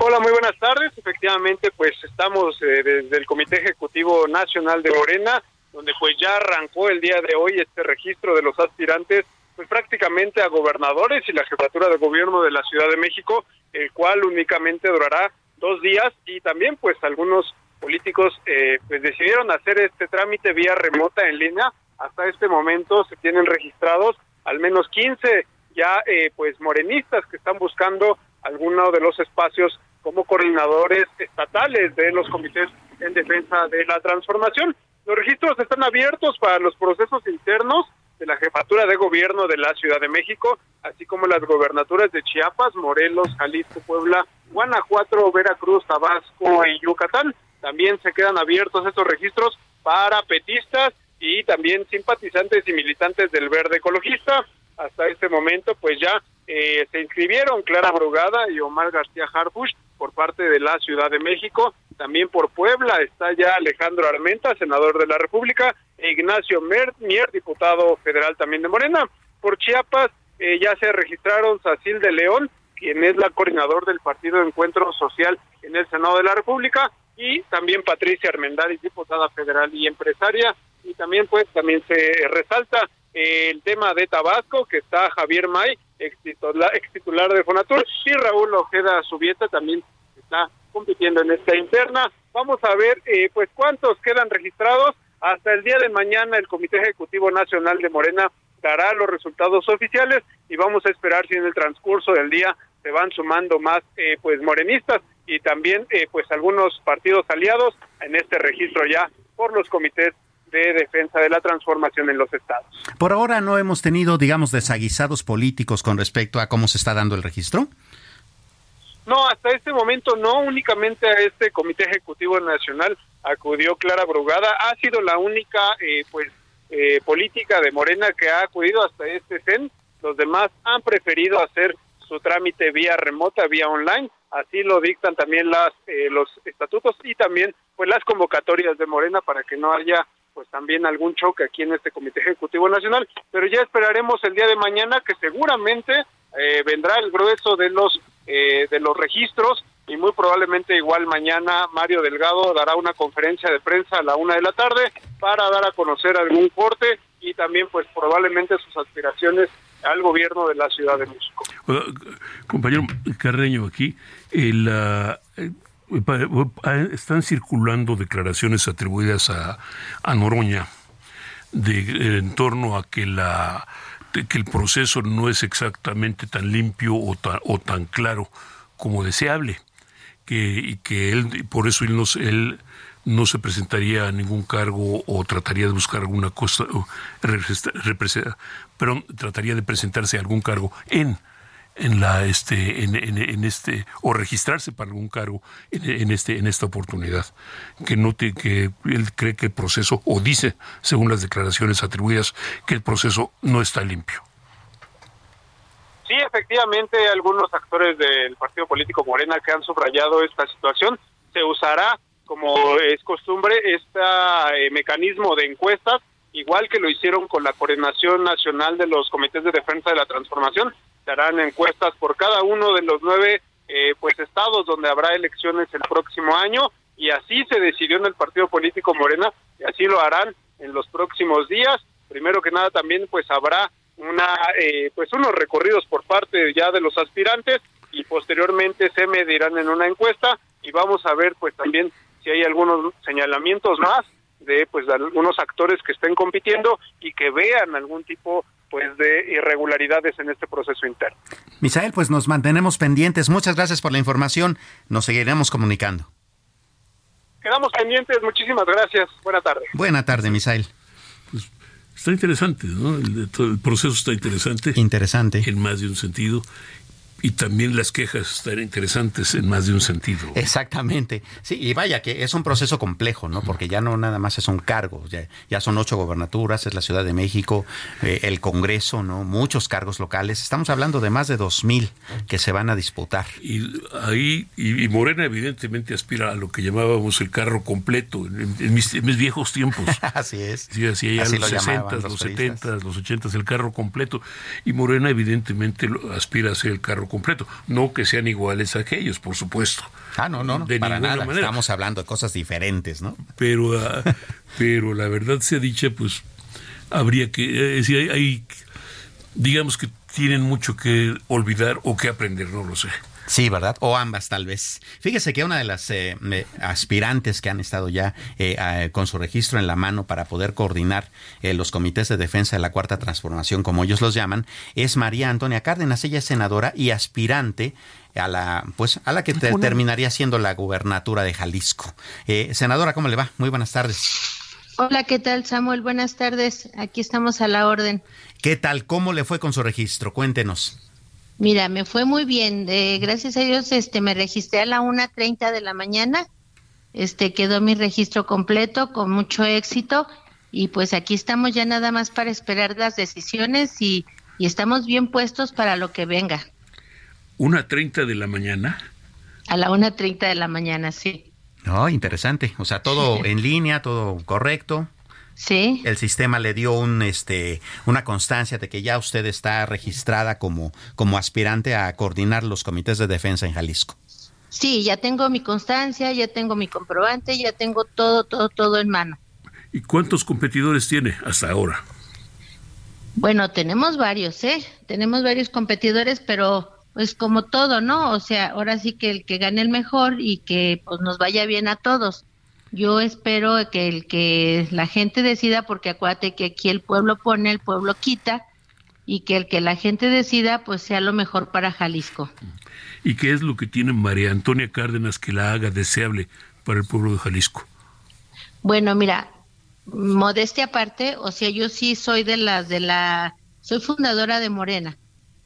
Hola, muy buenas tardes. Efectivamente, pues estamos eh, desde el Comité Ejecutivo Nacional de Morena, donde pues ya arrancó el día de hoy este registro de los aspirantes, pues prácticamente a gobernadores y la jefatura de gobierno de la Ciudad de México, el cual únicamente durará dos días y también pues algunos políticos eh, pues decidieron hacer este trámite vía remota en línea. Hasta este momento se tienen registrados al menos 15 ya eh, pues morenistas que están buscando alguno de los espacios como coordinadores estatales de los comités en defensa de la transformación. Los registros están abiertos para los procesos internos de la jefatura de gobierno de la Ciudad de México, así como las gobernaturas de Chiapas, Morelos, Jalisco, Puebla, Guanajuato, Veracruz, Tabasco y Yucatán. También se quedan abiertos estos registros para petistas y también simpatizantes y militantes del verde ecologista. Hasta este momento, pues ya eh, se inscribieron Clara Brugada y Omar García Harfush por parte de la Ciudad de México. También por Puebla está ya Alejandro Armenta, senador de la República, e Ignacio Mier, diputado federal también de Morena. Por Chiapas eh, ya se registraron Sacil de León, quien es la coordinador del Partido de Encuentro Social en el Senado de la República, y también Patricia Armendáriz, diputada federal y empresaria. Y también, pues, también se resalta el tema de Tabasco, que está Javier May, ex titular, de Fonatur, y Raúl Ojeda Subieta también está compitiendo en esta interna. Vamos a ver eh, pues cuántos quedan registrados. Hasta el día de mañana el Comité Ejecutivo Nacional de Morena dará los resultados oficiales y vamos a esperar si en el transcurso del día se van sumando más eh, pues morenistas y también eh, pues algunos partidos aliados en este registro ya por los comités de defensa de la transformación en los estados. Por ahora no hemos tenido, digamos, desaguisados políticos con respecto a cómo se está dando el registro. No, hasta este momento no, únicamente a este Comité Ejecutivo Nacional acudió Clara Brugada, ha sido la única eh, pues eh, política de Morena que ha acudido hasta este CEN, los demás han preferido hacer su trámite vía remota, vía online, así lo dictan también las eh, los estatutos y también pues las convocatorias de Morena para que no haya pues también algún choque aquí en este Comité Ejecutivo Nacional, pero ya esperaremos el día de mañana que seguramente eh, vendrá el grueso de los eh, de los registros y muy probablemente igual mañana Mario Delgado dará una conferencia de prensa a la una de la tarde para dar a conocer algún corte y también pues probablemente sus aspiraciones al gobierno de la Ciudad de México. compañero Carreño, aquí el, están circulando declaraciones atribuidas a, a Noroña en torno a que la que el proceso no es exactamente tan limpio o tan, o tan claro como deseable que, y que él por eso él no, él no se presentaría a ningún cargo o trataría de buscar alguna cosa pero trataría de presentarse a algún cargo en en la este en, en, este o registrarse para algún cargo en, este en esta oportunidad. Que no que él cree que el proceso o dice según las declaraciones atribuidas que el proceso no está limpio. Sí efectivamente algunos actores del partido político Morena que han subrayado esta situación se usará como es costumbre este mecanismo de encuestas igual que lo hicieron con la coordinación nacional de los comités de defensa de la transformación harán encuestas por cada uno de los nueve eh, pues estados donde habrá elecciones el próximo año y así se decidió en el partido político Morena y así lo harán en los próximos días. Primero que nada también pues habrá una eh, pues unos recorridos por parte ya de los aspirantes y posteriormente se medirán en una encuesta y vamos a ver pues también si hay algunos señalamientos más de pues de algunos actores que estén compitiendo y que vean algún tipo pues de irregularidades en este proceso interno. Misael, pues nos mantenemos pendientes. Muchas gracias por la información. Nos seguiremos comunicando. Quedamos pendientes. Muchísimas gracias. Buena tarde. Buena tarde, Misael. Pues, está interesante, ¿no? El, el, proceso está interesante. Interesante. En más de un sentido y también las quejas están interesantes en más de un sentido. Exactamente. Sí, y vaya que es un proceso complejo, ¿no? Porque ya no nada más es un cargo, ya, ya son ocho gobernaturas, es la Ciudad de México, eh, el Congreso, ¿no? Muchos cargos locales. Estamos hablando de más de dos mil que se van a disputar. Y ahí, y, Morena evidentemente aspira a lo que llamábamos el carro completo en, mis, viejos tiempos. así es. Sí, así allá los 60, los, 70, los 80, el carro completo. Y Morena evidentemente aspira a ser el carro completo. No que sean iguales a aquellos, por supuesto. Ah, no, no, no de para nada. Manera. Estamos hablando de cosas diferentes, ¿no? Pero, uh, pero la verdad sea dicha, pues habría que, eh, si hay, hay, digamos que tienen mucho que olvidar o que aprender, no lo sé. Sí, ¿verdad? O ambas tal vez. Fíjese que una de las eh, aspirantes que han estado ya eh, con su registro en la mano para poder coordinar eh, los comités de defensa de la cuarta transformación, como ellos los llaman, es María Antonia Cárdenas. Ella es senadora y aspirante a la pues a la que terminaría siendo la gubernatura de Jalisco. senadora, ¿cómo le va? Muy buenas tardes. Hola, ¿qué tal, Samuel? Buenas tardes. Aquí estamos a la orden. ¿Qué tal? ¿Cómo le fue con su registro? Cuéntenos. Mira, me fue muy bien. gracias a Dios, este, me registré a la 1.30 de la mañana. Este, quedó mi registro completo con mucho éxito. Y pues aquí estamos ya nada más para esperar las decisiones y, y estamos bien puestos para lo que venga. ¿1.30 de la mañana? A la 1.30 de la mañana, sí. No, interesante. O sea, todo en línea, todo correcto. Sí. El sistema le dio un este una constancia de que ya usted está registrada como como aspirante a coordinar los comités de defensa en Jalisco. Sí, ya tengo mi constancia, ya tengo mi comprobante, ya tengo todo todo todo en mano. ¿Y cuántos competidores tiene hasta ahora? Bueno, tenemos varios, ¿eh? Tenemos varios competidores, pero pues como todo, ¿no? O sea, ahora sí que el que gane el mejor y que pues nos vaya bien a todos. Yo espero que el que la gente decida, porque acuérdate que aquí el pueblo pone, el pueblo quita, y que el que la gente decida, pues sea lo mejor para Jalisco. ¿Y qué es lo que tiene María Antonia Cárdenas que la haga deseable para el pueblo de Jalisco? Bueno, mira, modestia aparte, o sea, yo sí soy de las de la, soy fundadora de Morena.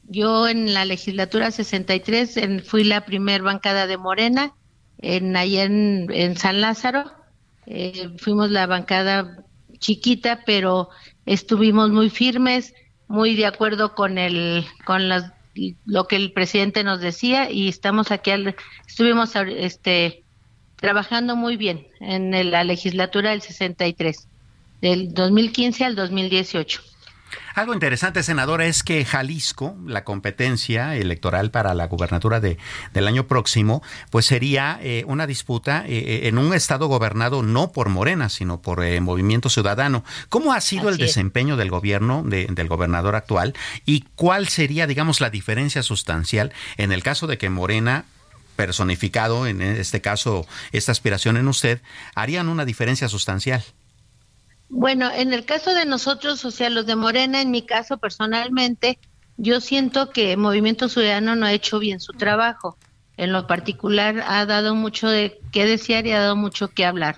Yo en la legislatura 63 en, fui la primer bancada de Morena en allá en, San Lázaro. Eh, fuimos la bancada chiquita, pero estuvimos muy firmes, muy de acuerdo con el con las, lo que el presidente nos decía y estamos aquí estuvimos este trabajando muy bien en la legislatura del 63 del 2015 al 2018. Algo interesante, senadora, es que Jalisco, la competencia electoral para la gubernatura de, del año próximo, pues sería eh, una disputa eh, eh, en un estado gobernado no por Morena, sino por Movimiento Ciudadano. ¿Cómo ha sido el desempeño del gobierno, del gobernador actual? ¿Y cuál sería, digamos, la diferencia sustancial en el caso de que Morena personificado, en este caso, esta aspiración en usted, harían una diferencia sustancial? Bueno, en el caso de nosotros, o sea, los de Morena, en mi caso personalmente, yo siento que Movimiento Ciudadano no ha hecho bien su trabajo. En lo particular, ha dado mucho de qué desear y ha dado mucho que hablar.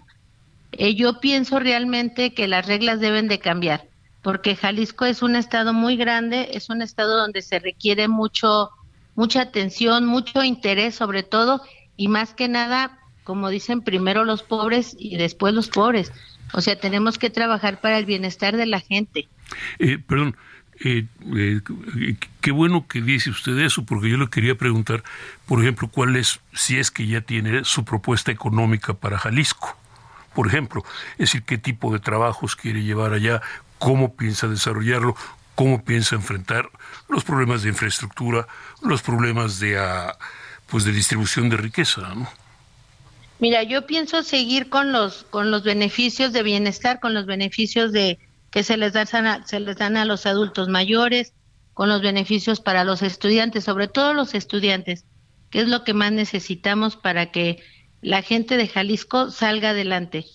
Eh, yo pienso realmente que las reglas deben de cambiar, porque Jalisco es un estado muy grande, es un estado donde se requiere mucho, mucha atención, mucho interés sobre todo, y más que nada, como dicen, primero los pobres y después los pobres. O sea, tenemos que trabajar para el bienestar de la gente. Eh, perdón, eh, eh, qué bueno que dice usted eso, porque yo le quería preguntar, por ejemplo, cuál es, si es que ya tiene su propuesta económica para Jalisco. Por ejemplo, es decir, qué tipo de trabajos quiere llevar allá, cómo piensa desarrollarlo, cómo piensa enfrentar los problemas de infraestructura, los problemas de, ah, pues de distribución de riqueza, ¿no? Mira, yo pienso seguir con los con los beneficios de bienestar, con los beneficios de que se les dan se les dan a los adultos mayores con los beneficios para los estudiantes, sobre todo los estudiantes, que es lo que más necesitamos para que la gente de Jalisco salga adelante,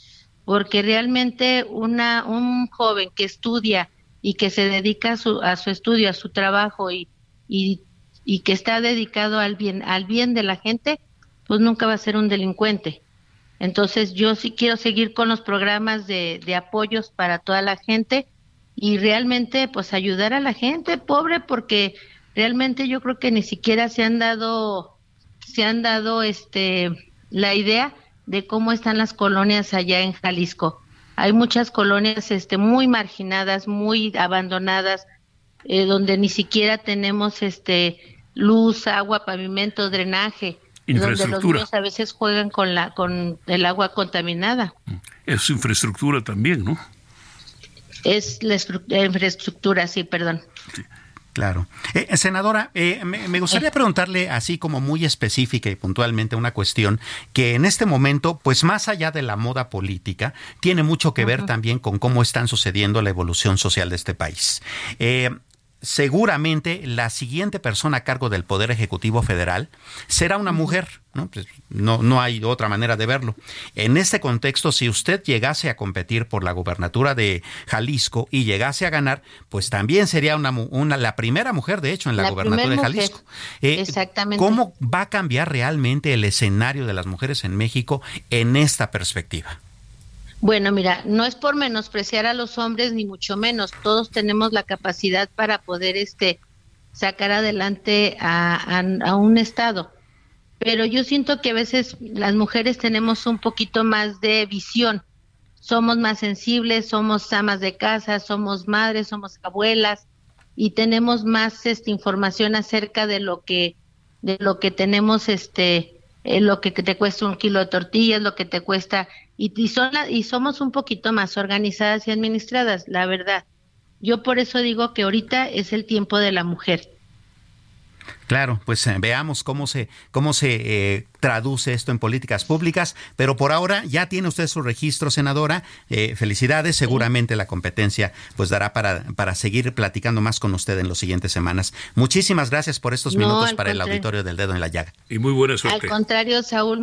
porque realmente una un joven que estudia y que se dedica a su, a su estudio, a su trabajo y, y, y que está dedicado al bien al bien de la gente, pues nunca va a ser un delincuente. Entonces yo sí quiero seguir con los programas de, de apoyos para toda la gente y realmente pues ayudar a la gente pobre porque realmente yo creo que ni siquiera se han dado se han dado este la idea de cómo están las colonias allá en Jalisco. Hay muchas colonias este muy marginadas, muy abandonadas, eh, donde ni siquiera tenemos este luz, agua, pavimento, drenaje, donde los niños a veces juegan con la con el agua contaminada. Es infraestructura también, ¿no? Es la, infraestructura, sí, perdón. Claro. Eh, senadora, eh, me, gustaría preguntarle así como muy específica y puntualmente una cuestión que en este momento, pues más allá de la moda política, tiene mucho que ver también con cómo están sucediendo la evolución social de este país. Eh, seguramente la siguiente persona a cargo del Poder Ejecutivo Federal será una mujer. ¿no? Pues no, no hay otra manera de verlo. En este contexto, si usted llegase a competir por la gubernatura de Jalisco y llegase a ganar, pues también sería una, una la primera mujer, de hecho, en la, gubernatura de Jalisco. Eh, Exactamente. ¿Cómo va a cambiar realmente el escenario de las mujeres en México en esta perspectiva? Bueno, mira, no es por menospreciar a los hombres ni mucho menos. Todos tenemos la capacidad para poder este sacar adelante a, un estado. Pero yo siento que a veces las mujeres tenemos un poquito más de visión. Somos más sensibles, somos amas de casa, somos madres, somos abuelas y tenemos más esta información acerca de lo que de lo que tenemos este eh, lo que te cuesta un kilo de tortillas, lo que te cuesta y, son y somos un poquito más organizadas y administradas, la verdad. Yo por eso digo que ahorita es el tiempo de la mujer. Claro, pues eh, veamos cómo se, cómo se eh, traduce esto en políticas públicas, pero por ahora ya tiene usted su registro, senadora. Eh, felicidades, seguramente la competencia pues dará para, para seguir platicando más con usted en las siguientes semanas. Muchísimas gracias por estos minutos para el auditorio del dedo en la llaga. Y muy buena suerte. Al contrario, Saúl,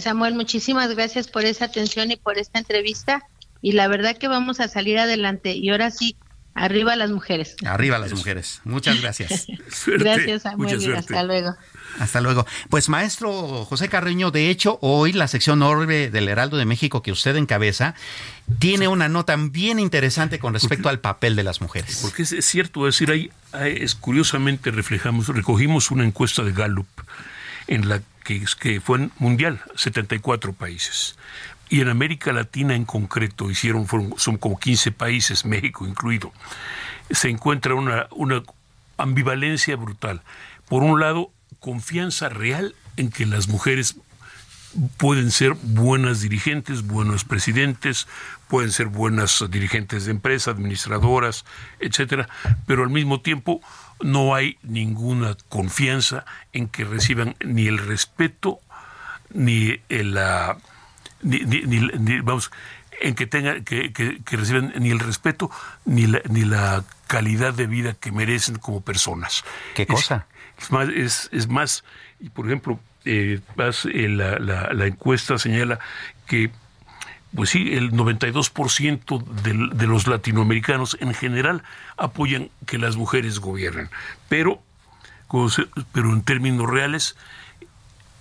Samuel, muchísimas gracias por esa atención y por esta entrevista. Y la verdad que vamos a salir adelante. Y ahora sí, Arriba las mujeres. Arriba las mujeres. Muchas gracias. gracias, Samuel. Hasta luego. Hasta luego. Pues maestro José Carreño, de hecho, hoy la sección Orbe del Heraldo de México que usted encabeza tiene una nota bien interesante con respecto al papel de las mujeres. Porque es, cierto, es decir, es, curiosamente reflejamos, recogimos una encuesta de Gallup en la que, que fue en mundial, 74 países y en América Latina en concreto, hicieron, son como 15 países, México incluido, se encuentra una, una ambivalencia brutal. Por un lado, confianza real en que las mujeres pueden ser buenas dirigentes, buenos presidentes, pueden ser buenas dirigentes de empresa, administradoras, etcétera, pero al mismo tiempo no hay ninguna confianza en que reciban ni el respeto ni la ni, vamos, en que tengan, que, que, reciban ni el respeto ni la, ni la calidad de vida que merecen como personas. ¿Qué cosa? Es, más, es, más, y por ejemplo, eh, eh, la, la, encuesta señala que pues sí, el 92% de, de los latinoamericanos en general apoyan que las mujeres gobiernen, pero, pero en términos reales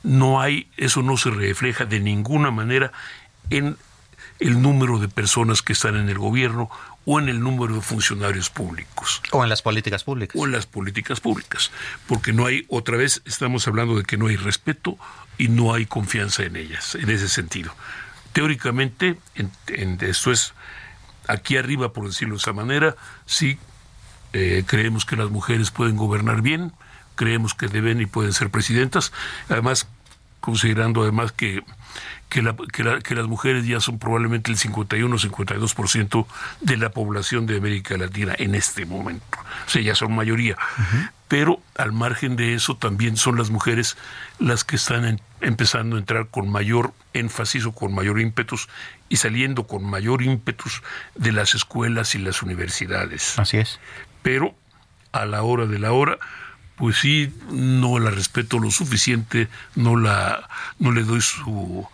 no hay, eso no se refleja de ninguna manera en el número de personas que están en el gobierno o en el número de funcionarios públicos. O en las políticas públicas. O en las políticas públicas. Porque no hay, otra vez, estamos hablando de que no hay respeto y no hay confianza en ellas, en ese sentido. Teóricamente, en, esto es aquí arriba, por decirlo de esa manera, sí eh, creemos que las mujeres pueden gobernar bien, creemos que deben y pueden ser presidentas. Además, considerando además que, que, las mujeres ya son probablemente el 51 o 52% de la población de América Latina en este momento. O sea, ya son mayoría. pero al margen de eso también son las mujeres las que están empezando a entrar con mayor énfasis o con mayor ímpetus y saliendo con mayor ímpetus de las escuelas y las universidades. Así es. Pero a la hora de la hora, pues sí, no la respeto lo suficiente, no la, no le doy su,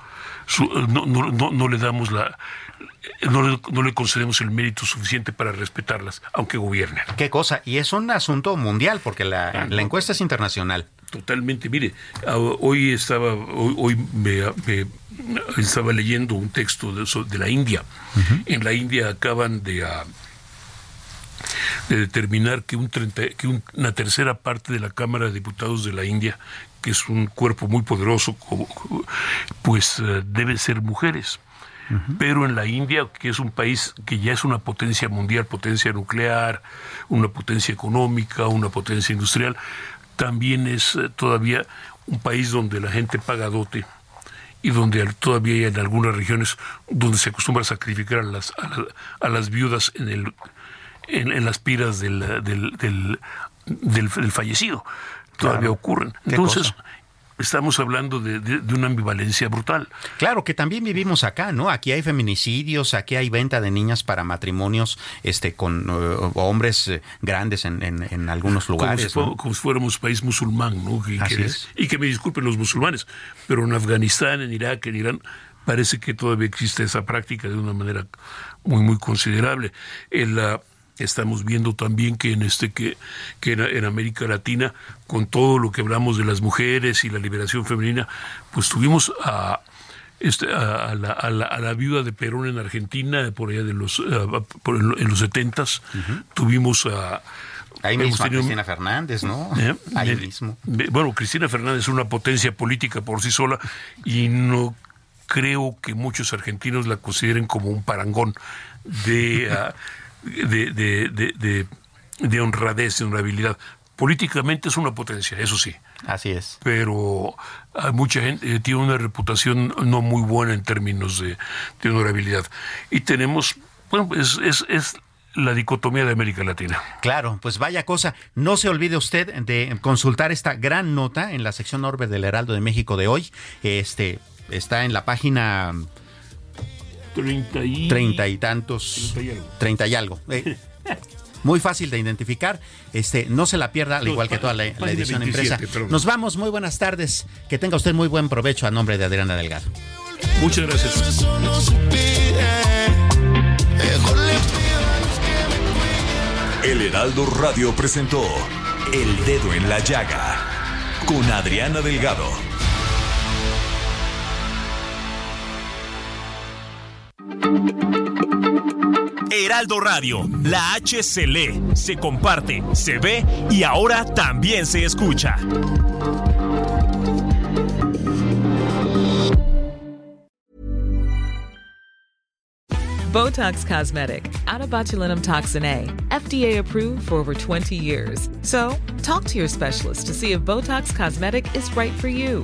no, no, no le damos la, no le, concedemos el mérito suficiente para respetarlas, aunque gobiernen. ¿Qué cosa? Y es un asunto mundial, porque la, ah, encuesta es internacional. Totalmente. Mire, hoy estaba, hoy, me, estaba leyendo un texto de, la India. En la India acaban de, ah, de determinar que, un que una tercera parte de la Cámara de Diputados de la India, que es un cuerpo muy poderoso, pues eh, debe ser mujeres. Pero en la India, que es un país que ya es una potencia mundial, potencia nuclear, una potencia económica, una potencia industrial, también es eh, todavía un país donde la gente paga dote y donde todavía hay en algunas regiones donde se acostumbra a sacrificar a las, a, las viudas en, el, en, las piras del, del, del, fallecido. Todavía ocurren. Entonces, estamos hablando de, una ambivalencia brutal. Claro, que también vivimos acá, ¿no? Aquí hay feminicidios, aquí hay venta de niñas para matrimonios este, con uh, hombres eh, grandes en, en, algunos lugares. Como si, fuéramos país musulmán, ¿no? Y que me disculpen los musulmanes, pero en Afganistán, en Irak, en Irán, parece que todavía existe esa práctica de una manera muy, muy considerable. El, Estamos viendo también que en este que, que en, América Latina, con todo lo que hablamos de las mujeres y la liberación femenina, pues tuvimos a este, a, la, a, la, viuda de Perón en Argentina, por allá de los, en los setentas, tuvimos a Ahí mismo Cristina Fernández, ¿no? ¿Eh? Ahí mismo. Bueno, Cristina Fernández es una potencia política por sí sola y no creo que muchos argentinos la consideren como un parangón de, de, de, de, honradez, de honrabilidad. Políticamente es una potencia, eso sí. Así es. Pero hay mucha gente eh, tiene una reputación no muy buena en términos de, honorabilidad. Y tenemos, bueno, es, es, es la dicotomía de América Latina. Claro, pues vaya cosa. No se olvide usted de consultar esta gran nota en la sección Orbe del Heraldo de México de hoy. Este está en la página Treinta y... tantos. Treinta y algo. Eh, muy fácil de identificar. Este, no se la pierda, al igual que toda la, edición empresa. Nos vamos, muy buenas tardes. Que tenga usted muy buen provecho a nombre de Adriana Delgado. Muchas gracias. El Heraldo Radio presentó El Dedo en la Llaga con Adriana Delgado. Heraldo Radio, la H se se comparte, se ve y ahora también se escucha. Botox Cosmetic, out of botulinum toxin A, FDA approved for over 20 years. So, talk to your specialist to see if Botox Cosmetic is right for you.